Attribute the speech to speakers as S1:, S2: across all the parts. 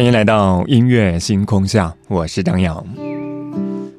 S1: 欢迎来到音乐星空下，我是张扬。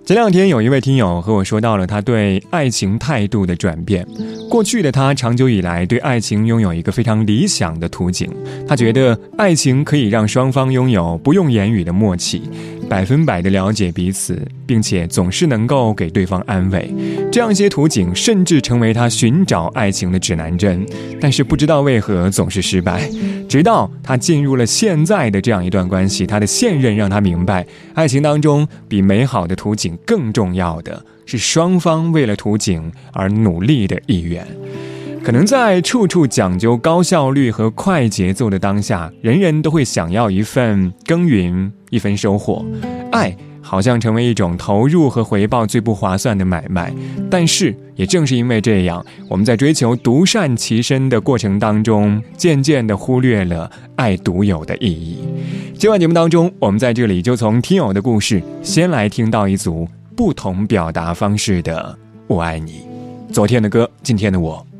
S1: 前两天有一位听友和我说到了他对爱情态度的转变。过去的他长久以来对爱情拥有一个非常理想的图景，他觉得爱情可以让双方拥有不用言语的默契。百分百的了解彼此，并且总是能够给对方安慰，这样一些图景甚至成为他寻找爱情的指南针。但是不知道为何总是失败，直到他进入了现在的这样一段关系，他的现任让他明白，爱情当中比美好的图景更重要的是双方为了图景而努力的意愿。可能在处处讲究高效率和快节奏的当下，人人都会想要一份耕耘，一份收获。爱好像成为一种投入和回报最不划算的买卖。但是，也正是因为这样，我们在追求独善其身的过程当中，渐渐地忽略了爱独有的意义。今晚节目当中，我们在这里就从听友的故事，先来听到一组不同表达方式的“我爱你”。昨天的歌，今天的我。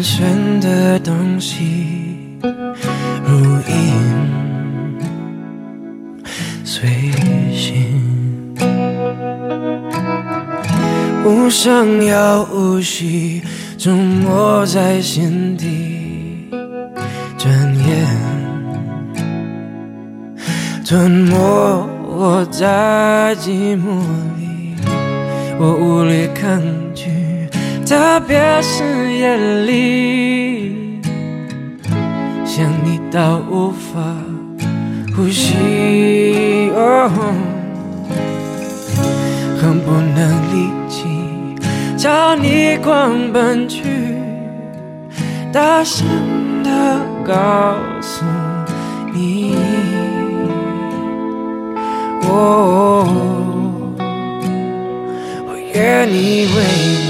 S2: 很玄的东西，如影随形，无声又无息，沉没在心底，转眼吞没我在寂寞里，我无力抗拒。特别是夜里，想你到无法呼吸，哦恨不能立即朝你狂奔去，大声的告诉你，我愿意为你。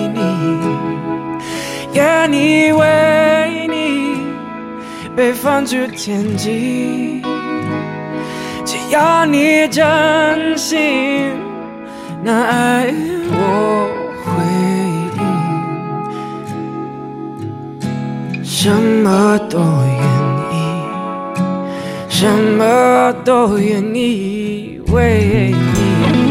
S2: 愿你为你被放逐天际，只要你真心，那爱我回应，什么都愿意，什么都愿意为你。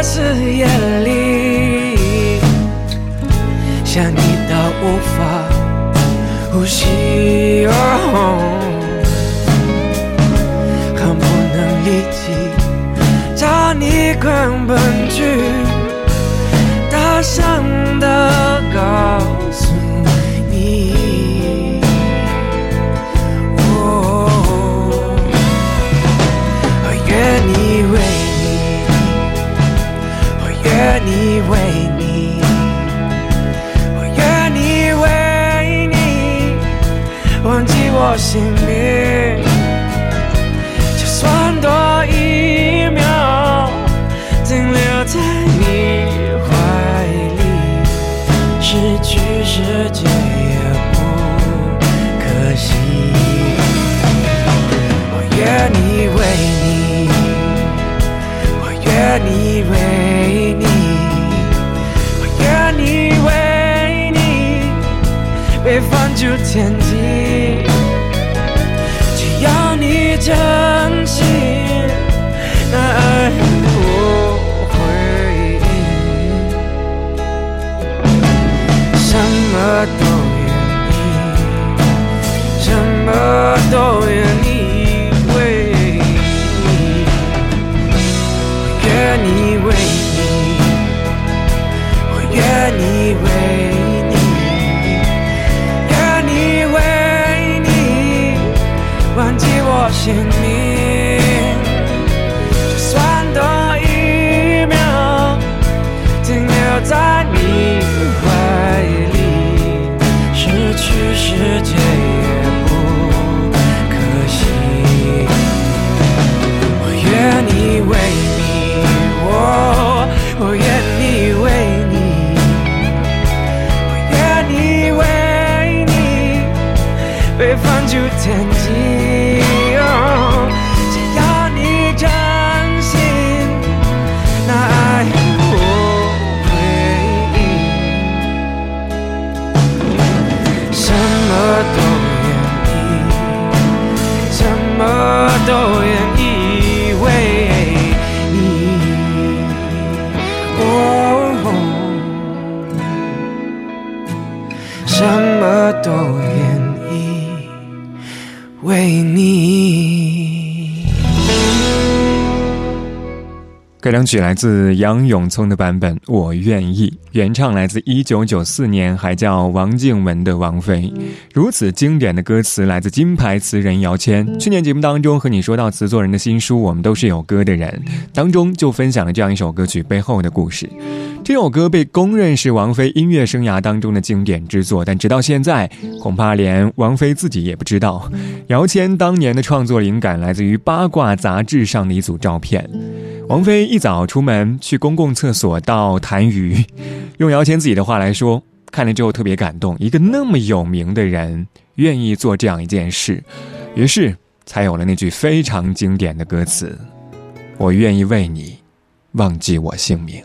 S2: 是夜里，想你到无法呼吸，恨不能立即朝你狂奔去。被放逐天被放逐
S1: 该两曲来自杨永聪的版本《我愿意》，原唱来自1994年还叫王静雯的王菲。如此经典的歌词来自金牌词人姚谦。去年节目当中和你说到词作人的新书《我们都是有歌的人》当中，就分享了这样一首歌曲背后的故事。这首歌被公认是王菲音乐生涯当中的经典之作，但直到现在，恐怕连王菲自己也不知道，姚谦当年的创作灵感来自于八卦杂志上的一组照片。王菲一早出门去公共厕所到痰盂，用姚谦自己的话来说，看了之后特别感动，一个那么有名的人愿意做这样一件事，于是才有了那句非常经典的歌词：“我愿意为你忘记我姓名。”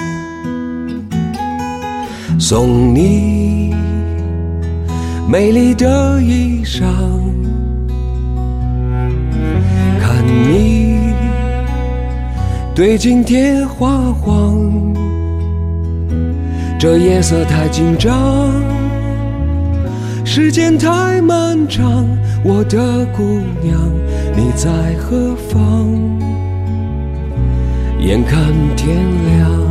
S3: 送你美丽的衣裳，看你对镜贴花黄，这夜色太紧张，时间太漫长，我的姑娘你在何方？眼看天亮。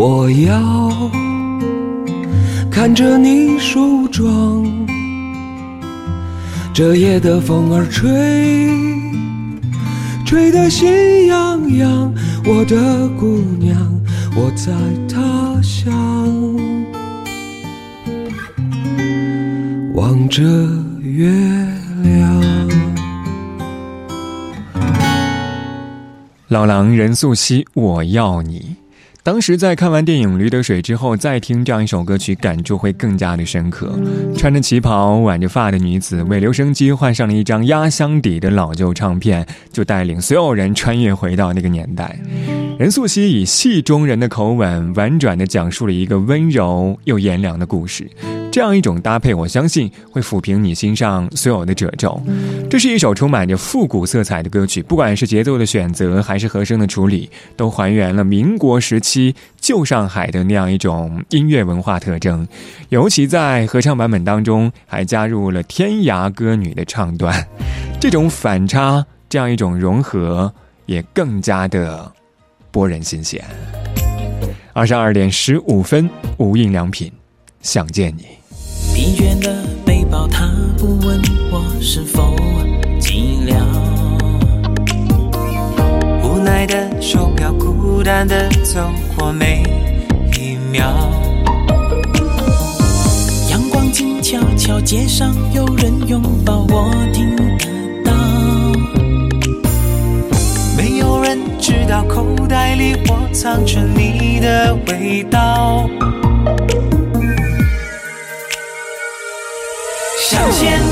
S3: 我要看着你梳妆。这夜的风儿吹，吹得心痒痒。我的姑娘，我在他乡，望着月亮。
S1: 老狼任素汐，我要你。当时在看完电影《驴得水》之后，再听这样一首歌曲，感触会更加的深刻。穿着旗袍、挽着发的女子，为留声机换上了一张压箱底的老旧唱片，就带领所有人穿越回到那个年代。任素汐以戏中人的口吻，婉转地讲述了一个温柔又炎凉的故事。这样一种搭配，我相信会抚平你心上所有的褶皱。这是一首充满着复古色彩的歌曲，不管是节奏的选择，还是和声的处理，都还原了民国时期旧上海的那样一种音乐文化特征。尤其在合唱版本当中，还加入了天涯歌女的唱段，这种反差，这样一种融合，也更加的拨人心弦。二十二点十五分，无印良品，想见你。
S4: 疲倦的背包，他不问我是否寂寥。无奈的手表，孤单的走过每一秒。阳光静悄悄，街上有人拥抱，我听得到。没有人知道，口袋里我藏着你的味道。想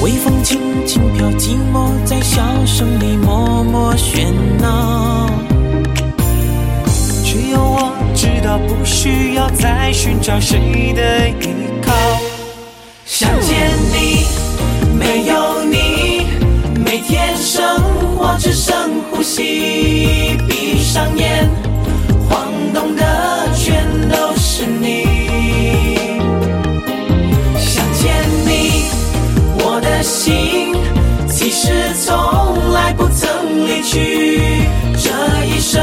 S4: 微风轻轻飘，寂寞在笑声里默默喧闹。只有我知道，不需要再寻找谁的依靠。想见你，没有你，每天生活只剩呼吸。闭上眼，晃动的全都是你。是从来
S5: 不曾离去这一生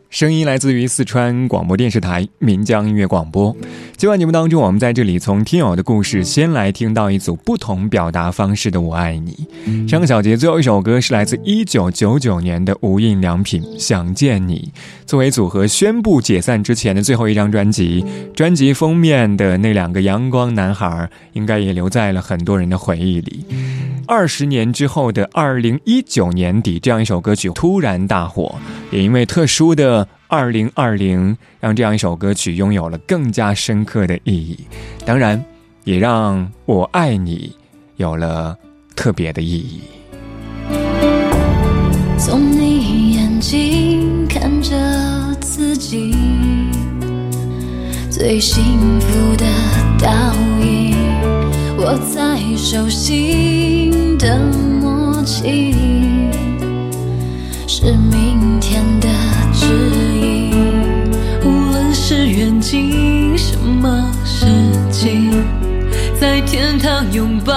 S1: 声音来自于四川广播电视台岷江音乐广播。今晚节目当中，我们在这里从听友的故事先来听到一组不同表达方式的“我爱你”。上个小节最后一首歌是来自一九九九年的无印良品《想见你》，作为组合宣布解散之前的最后一张专辑，专辑封面的那两个阳光男孩，应该也留在了很多人的回忆里。二十年之后的二零一九年底，这样一首歌曲突然大火，也因为特殊的二零二零，让这样一首歌曲拥有了更加深刻的意义。当然，也让我爱你有了特别的意义。
S6: 从你眼睛看着自己，最幸福的倒影，握在手心的默契，是明天的指引。是远近，什么事情，在天堂拥抱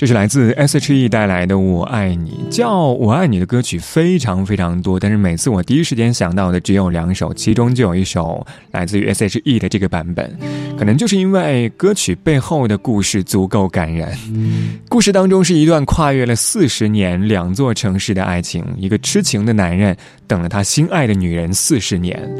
S1: 这是来自 S.H.E 带来的《我爱你》，叫《我爱你》的歌曲非常非常多，但是每次我第一时间想到的只有两首，其中就有一首来自于 S.H.E 的这个版本，可能就是因为歌曲背后的故事足够感人。故事当中是一段跨越了四十年、两座城市的爱情，一个痴情的男人等了他心爱的女人四十年。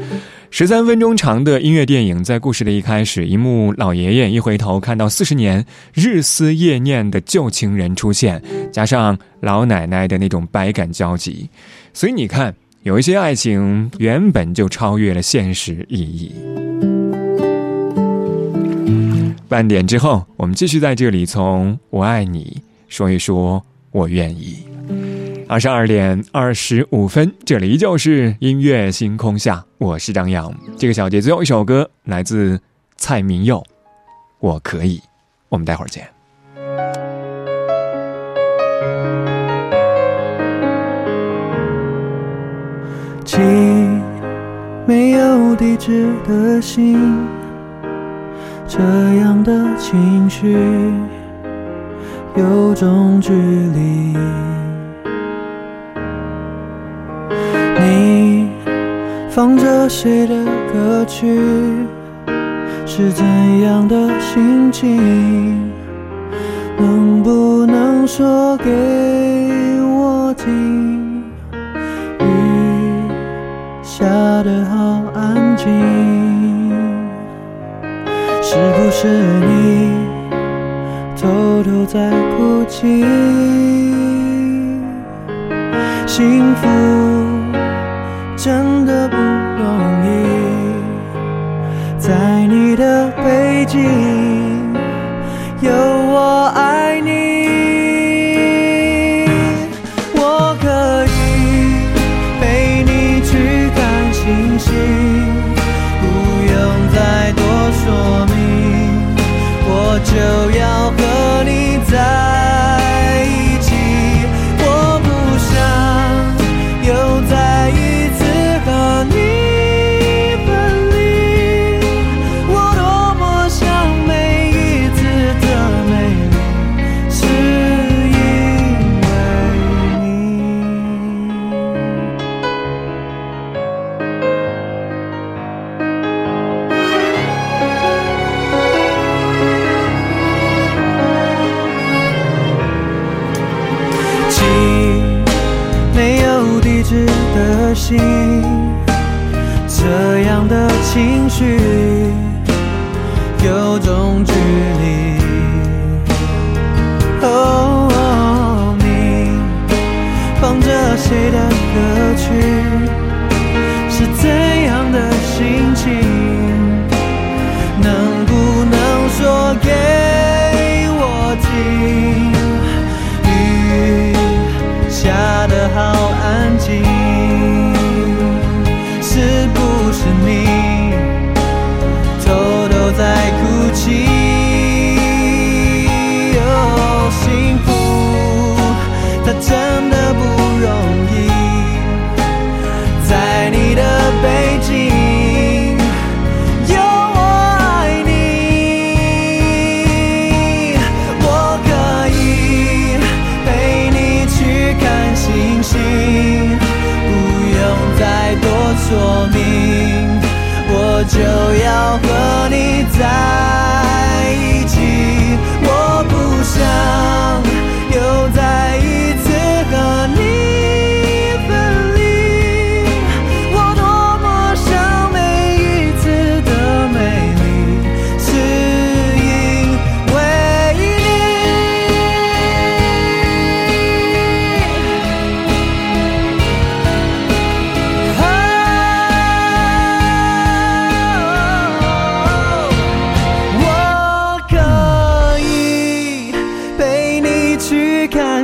S1: 十三分钟长的音乐电影，在故事的一开始，一幕老爷爷一回头看到四十年日思夜念的旧情人出现，加上老奶奶的那种百感交集，所以你看，有一些爱情原本就超越了现实意义。半点之后，我们继续在这里从“我爱你”说一说“我愿意”。二十二点二十五分，这里依旧是音乐星空下，我是张扬。这个小节最后一首歌来自蔡明佑，《我可以》。我们待会儿见。
S7: 情没有地址的心，这样的情绪有种距离。放着谁的歌曲？是怎样的心情？能不能说给我听？雨下得好安静，是不是你偷偷在哭泣？的心，这样的情绪有种距离。哦，你放着谁的歌曲？是怎样的心情？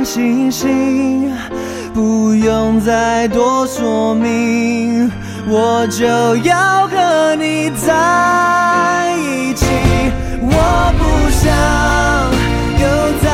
S7: 星星不用再多说明我就要和你在一起。我不想又再